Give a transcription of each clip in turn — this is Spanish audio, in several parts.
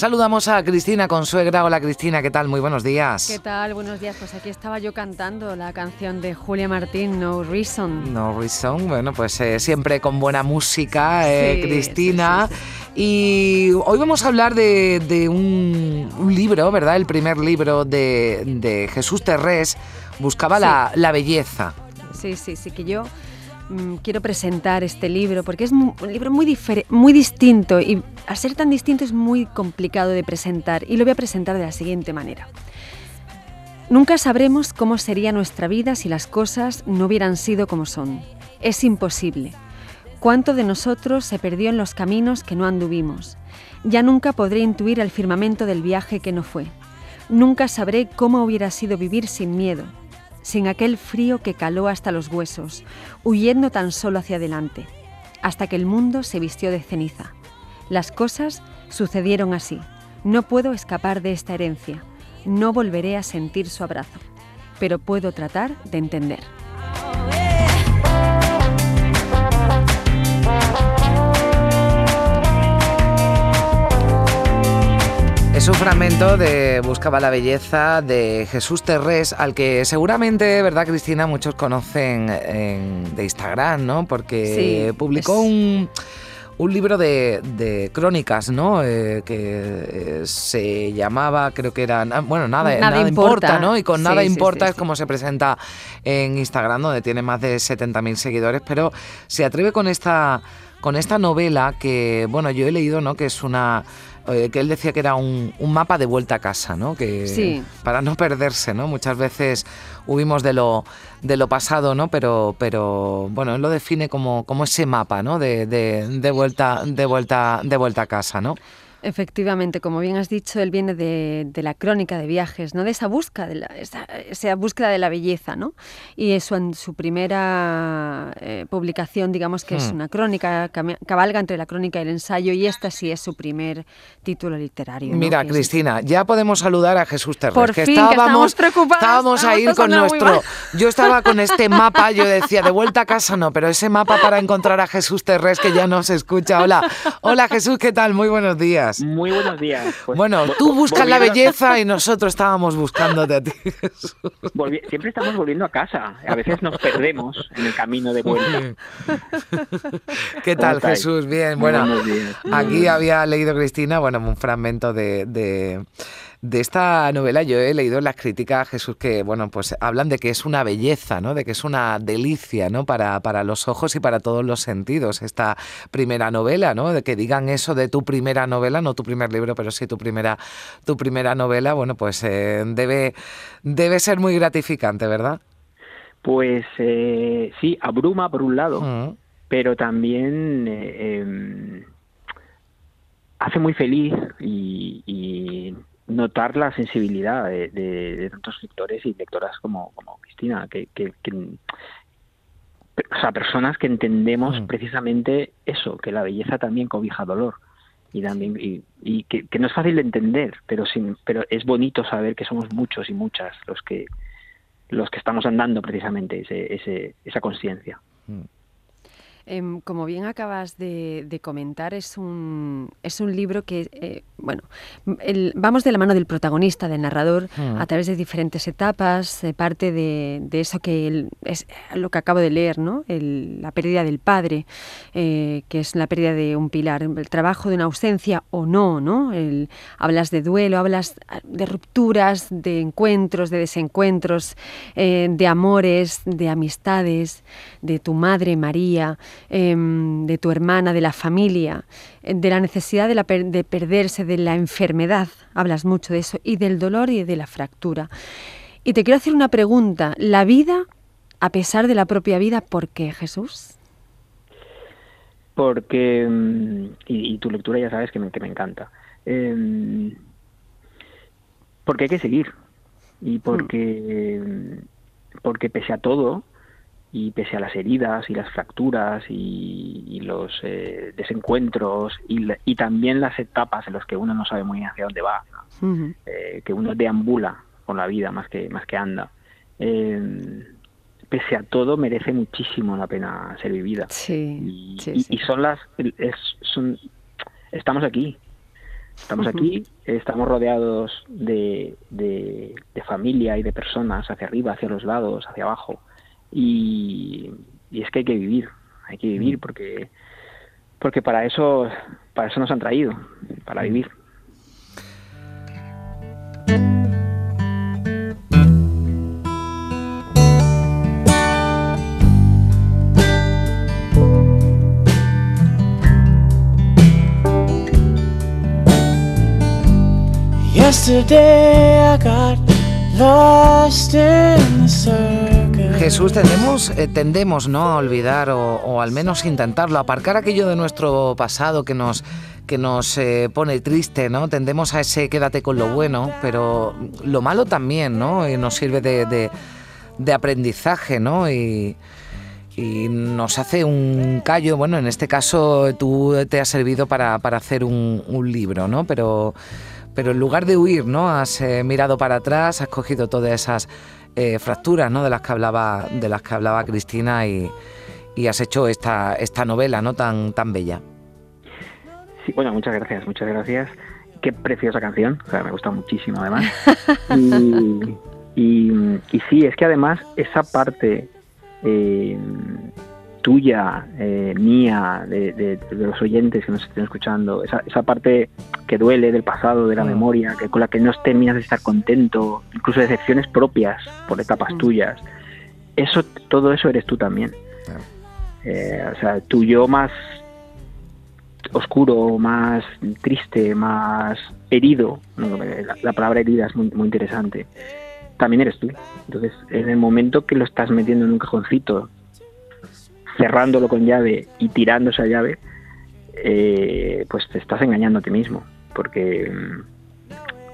Saludamos a Cristina Consuegra. Hola Cristina, ¿qué tal? Muy buenos días. ¿Qué tal? Buenos días. Pues aquí estaba yo cantando la canción de Julia Martín, No Reason. No Reason, bueno, pues eh, siempre con buena música, eh, Cristina. y hoy vamos a hablar de, un, libro, ¿verdad? El primer libro de, Jesús Terrés, Buscaba la, la belleza. Sí, sí, sí, que yo Mm, quiero presentar este libro porque es un libro muy, muy distinto y al ser tan distinto es muy complicado de presentar y lo voy a presentar de la siguiente manera. Nunca sabremos cómo sería nuestra vida si las cosas no hubieran sido como son. Es imposible. ¿Cuánto de nosotros se perdió en los caminos que no anduvimos? Ya nunca podré intuir el firmamento del viaje que no fue. Nunca sabré cómo hubiera sido vivir sin miedo, sin aquel frío que caló hasta los huesos, huyendo tan solo hacia adelante, hasta que el mundo se vistió de ceniza. Las cosas sucedieron así. No puedo escapar de esta herencia, no volveré a sentir su abrazo, pero puedo tratar de entender. Es un fragmento de Buscaba la belleza de Jesús Terrés, al que seguramente, ¿verdad, Cristina? Muchos conocen de Instagram, ¿no? Porque publicó un, libro de, crónicas, ¿no? Eh, que eh, se llamaba, creo que era, bueno, nada, nada, importa. ¿no? Y con nada importa es como se presenta en Instagram, donde tiene más de 70.000 seguidores, pero se atreve con esta, con esta novela que, bueno, yo he leído, ¿no? Que es una eh, que él decía que era un, mapa de vuelta a casa, ¿no? Que para no perderse, ¿no? Muchas veces huimos de lo, de lo pasado, ¿no? Pero, pero bueno, él lo define como, como ese mapa, ¿no? De, de, de, vuelta, de vuelta, de vuelta a casa, ¿no? Efectivamente, como bien has dicho, él viene de, la crónica de viajes, ¿no? de esa búsqueda de la, esa, búsqueda de la belleza. ¿no? Y eso en su primera eh, publicación, digamos que es hmm. una crónica, cabalga entre la crónica y el ensayo, y esta sí es su primer título literario. Mira, Cristina, ya podemos saludar a Jesús Terres, Por que fin, estábamos, que estábamos a ir con nuestro... Yo estaba con este mapa, yo decía, de vuelta a casa no, pero ese mapa para encontrar a Jesús Terres, que ya nos escucha. Hola, hola Jesús, ¿qué tal? Muy buenos días. Muy buenos días. Pues, bueno, tú buscas la belleza y nosotros estábamos buscándote a ti. siempre estamos volviendo a casa. A veces nos perdemos en el camino de vuelta. ¿Qué tal, Jesús? Bien, bueno, aquí había leído Cristina, bueno, un fragmento de de esta novela yo he leído las críticas, Jesús, que bueno, pues hablan de que es una belleza, ¿no? De que es una delicia, ¿no? Para, para los ojos y para todos los sentidos, esta primera novela, ¿no? De que digan eso de tu primera novela, no tu primer libro, pero sí tu primera, tu primera novela, bueno, pues eh, debe, debe ser muy gratificante, ¿verdad? Pues eh, sí, abruma por un lado, mm. pero también eh, em, hace muy feliz y notar la sensibilidad de, tantos lectores y lectoras como, como Cristina, que, que, o sea, personas que entendemos mm. precisamente eso, que la belleza también cobija dolor y también y, que, no es fácil de entender, pero sin, pero es bonito saber que somos muchos y muchas los que los que estamos andando precisamente ese, ese, esa conciencia. Mm. Em, como bien acabas de, comentar, es un, es un libro que, eh, bueno, vamos de la mano del protagonista, del narrador, mm. a través de diferentes etapas, parte de, eso que es lo que acabo de leer, ¿no? la pérdida del padre, eh, que es la pérdida de un pilar, el trabajo de una ausencia o no, ¿no? hablas de duelo, hablas de rupturas, de encuentros, de desencuentros, eh, de amores, de amistades, de tu madre María. Em, de tu hermana, de la familia, eh, de la necesidad de, de perderse, de la enfermedad, hablas mucho de eso, y del dolor y de la fractura. Y te quiero hacer una pregunta, ¿la vida, a pesar de la propia vida, por qué Jesús? Porque, mm, y, tu lectura ya sabes que me, que me encanta, em, porque hay que seguir, y porque, porque pese a todo, y pese a las heridas y las fracturas y, los eh, desencuentros y, también las etapas en las que uno no sabe muy bien hacia dónde va, eh, que uno deambula con la vida más que, más que anda. Eh, pese a todo merece muchísimo la pena ser vivida. Sí, y, son las, son, estamos aquí, estamos aquí, estamos rodeados de, de, familia y de personas hacia arriba, hacia los lados, hacia abajo, y, y es que hay que vivir, hay que vivir mm. porque porque para eso para eso nos han traído, para vivir. Jesús, tendemos, eh, tendemos ¿no? a olvidar o, al menos intentarlo, aparcar aquello de nuestro pasado que nos, que nos eh, pone triste, ¿no? Tendemos a ese quédate con lo bueno, pero lo malo también, ¿no? Y nos sirve de, de, aprendizaje, ¿no? Y, nos hace un callo, bueno, en este caso tú te has servido para, para hacer un, un libro, ¿no? Pero pero en lugar de huir, ¿no? Has eh, mirado para atrás, has cogido todas esas eh, fracturas, ¿no? De las que hablaba, de las que hablaba Cristina y, has hecho esta, esta novela, ¿no? Tan, tan bella. Sí, bueno, muchas gracias, muchas gracias. Qué preciosa canción, o sea, me gusta muchísimo además. y, y, sí, es que además esa parte eh, tuya, eh, mía, de, los oyentes que nos estén escuchando, esa, esa parte que duele del pasado, de la mm. memoria, que con la que no terminas de estar contento, incluso decepciones propias por etapas mm. tuyas, eso, todo eso eres tú también. Eh, o sea, tu yo más oscuro, más triste, más herido, la, palabra herida es muy, muy interesante, también eres tú. Entonces, en el momento que lo estás metiendo en un cajoncito cerrándolo con llave y tirando esa llave, eh, pues te estás engañando a ti mismo, porque,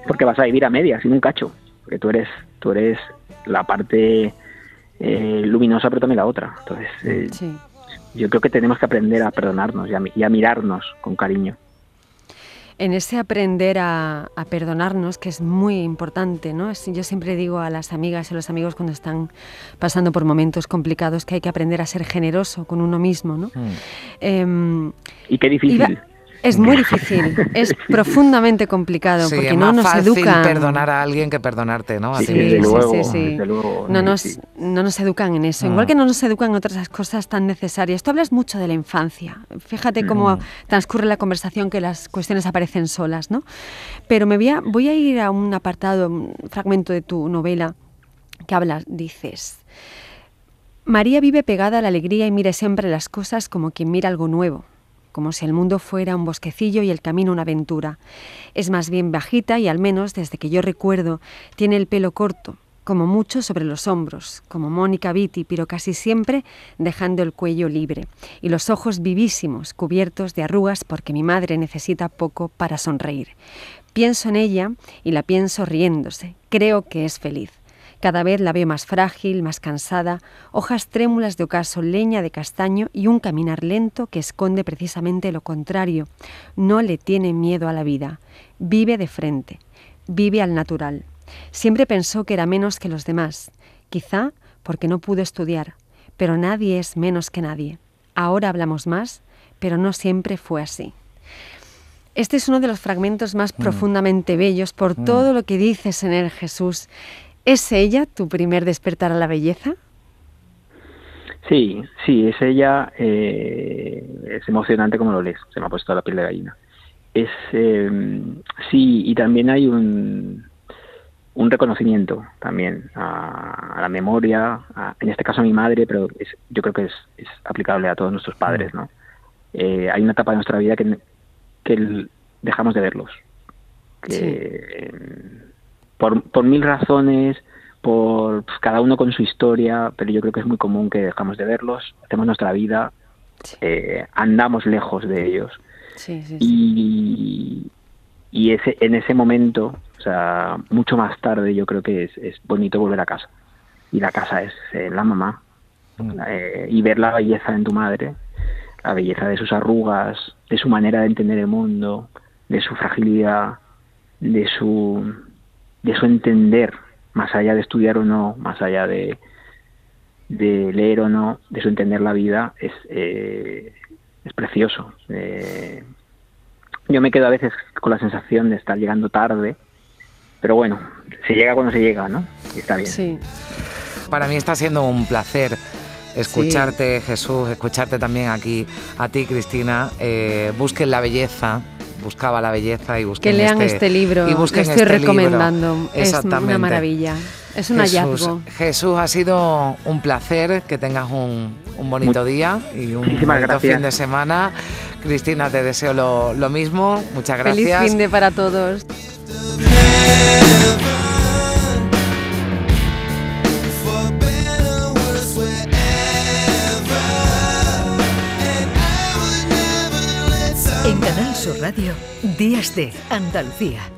porque vas a vivir a medias, sin un cacho, porque tú eres, tú eres la parte eh, luminosa, pero también la otra. Entonces, eh, yo creo que tenemos que aprender a perdonarnos y a mirarnos con cariño en ese aprender a, perdonarnos, que es muy importante, ¿no? Yo siempre digo a las amigas y a los amigos cuando están pasando por momentos complicados que hay que aprender a ser generoso con uno mismo, ¿no? Mm. Em, y qué difícil. Es muy difícil, es profundamente complicado porque es no nos fácil educan. perdonar a alguien que perdonarte, ¿no? A sí, ti mismo. sí, sí, no, nos, no nos educan en eso, igual mm. que no nos educan en otras cosas tan necesarias. Tú hablas mucho de la infancia. Fíjate cómo mm. transcurre la conversación que las cuestiones aparecen solas, ¿no? Pero me voy a, voy a ir a un apartado, un fragmento de tu novela que hablas, dices. María vive pegada a la alegría y mira siempre las cosas como quien mira algo nuevo como si el mundo fuera un bosquecillo y el camino una aventura. Es más bien bajita y al menos desde que yo recuerdo tiene el pelo corto, como mucho sobre los hombros, como Mónica Vitti, pero casi siempre dejando el cuello libre, y los ojos vivísimos, cubiertos de arrugas porque mi madre necesita poco para sonreír. Pienso en ella y la pienso riéndose. Creo que es feliz. Cada vez la veo más frágil, más cansada, hojas trémulas de ocaso, leña de castaño y un caminar lento que esconde precisamente lo contrario. No le tiene miedo a la vida, vive de frente, vive al natural. Siempre pensó que era menos que los demás, quizá porque no pudo estudiar, pero nadie es menos que nadie. Ahora hablamos más, pero no siempre fue así. Este es uno de los fragmentos más mm. profundamente bellos por mm. todo lo que dices en él, Jesús. ¿Es ella tu primer despertar a la belleza? Sí, sí, es ella. Eh, es emocionante como lo lees. Se me ha puesto la piel de gallina. Es em, sí, y también hay un, un reconocimiento también a, la memoria, en este caso a mi madre, pero yo creo que es, aplicable a todos nuestros padres, ¿no? Eh, hay una etapa de nuestra vida que, que dejamos de verlos. Que, em, por, por mil razones, por pues, cada uno con su historia, pero yo creo que es muy común que dejamos de verlos, hacemos nuestra vida, eh, andamos lejos de ellos. y, y ese, en ese momento, sea, mucho más tarde yo creo que es, es bonito volver a casa. Y la casa es eh, la mamá. Mm. Eh, y ver la belleza en tu madre, la belleza de sus arrugas, de su manera de entender el mundo, de su fragilidad, de su, de su entender, más allá de estudiar o no, más allá de, de leer o no, de su entender la vida, es, eh, es precioso. Eh, yo me quedo a veces con la sensación de estar llegando tarde, pero bueno, se llega cuando se llega, ¿no? Y está bien. Sí. Para mí está siendo un placer escucharte, Jesús, escucharte también aquí a ti, Cristina. Eh, busquen la belleza, buscaba la belleza y busquen Que lean este, este libro, y busquen estoy este recomendando. Es una maravilla. Es un hallazgo. Jesús, ha sido un placer que tengas un, bonito día y un bonito fin de semana. Cristina, te deseo lo, lo mismo. Muchas gracias. Feliz fin de para todos. Radio, Días de Andalucía.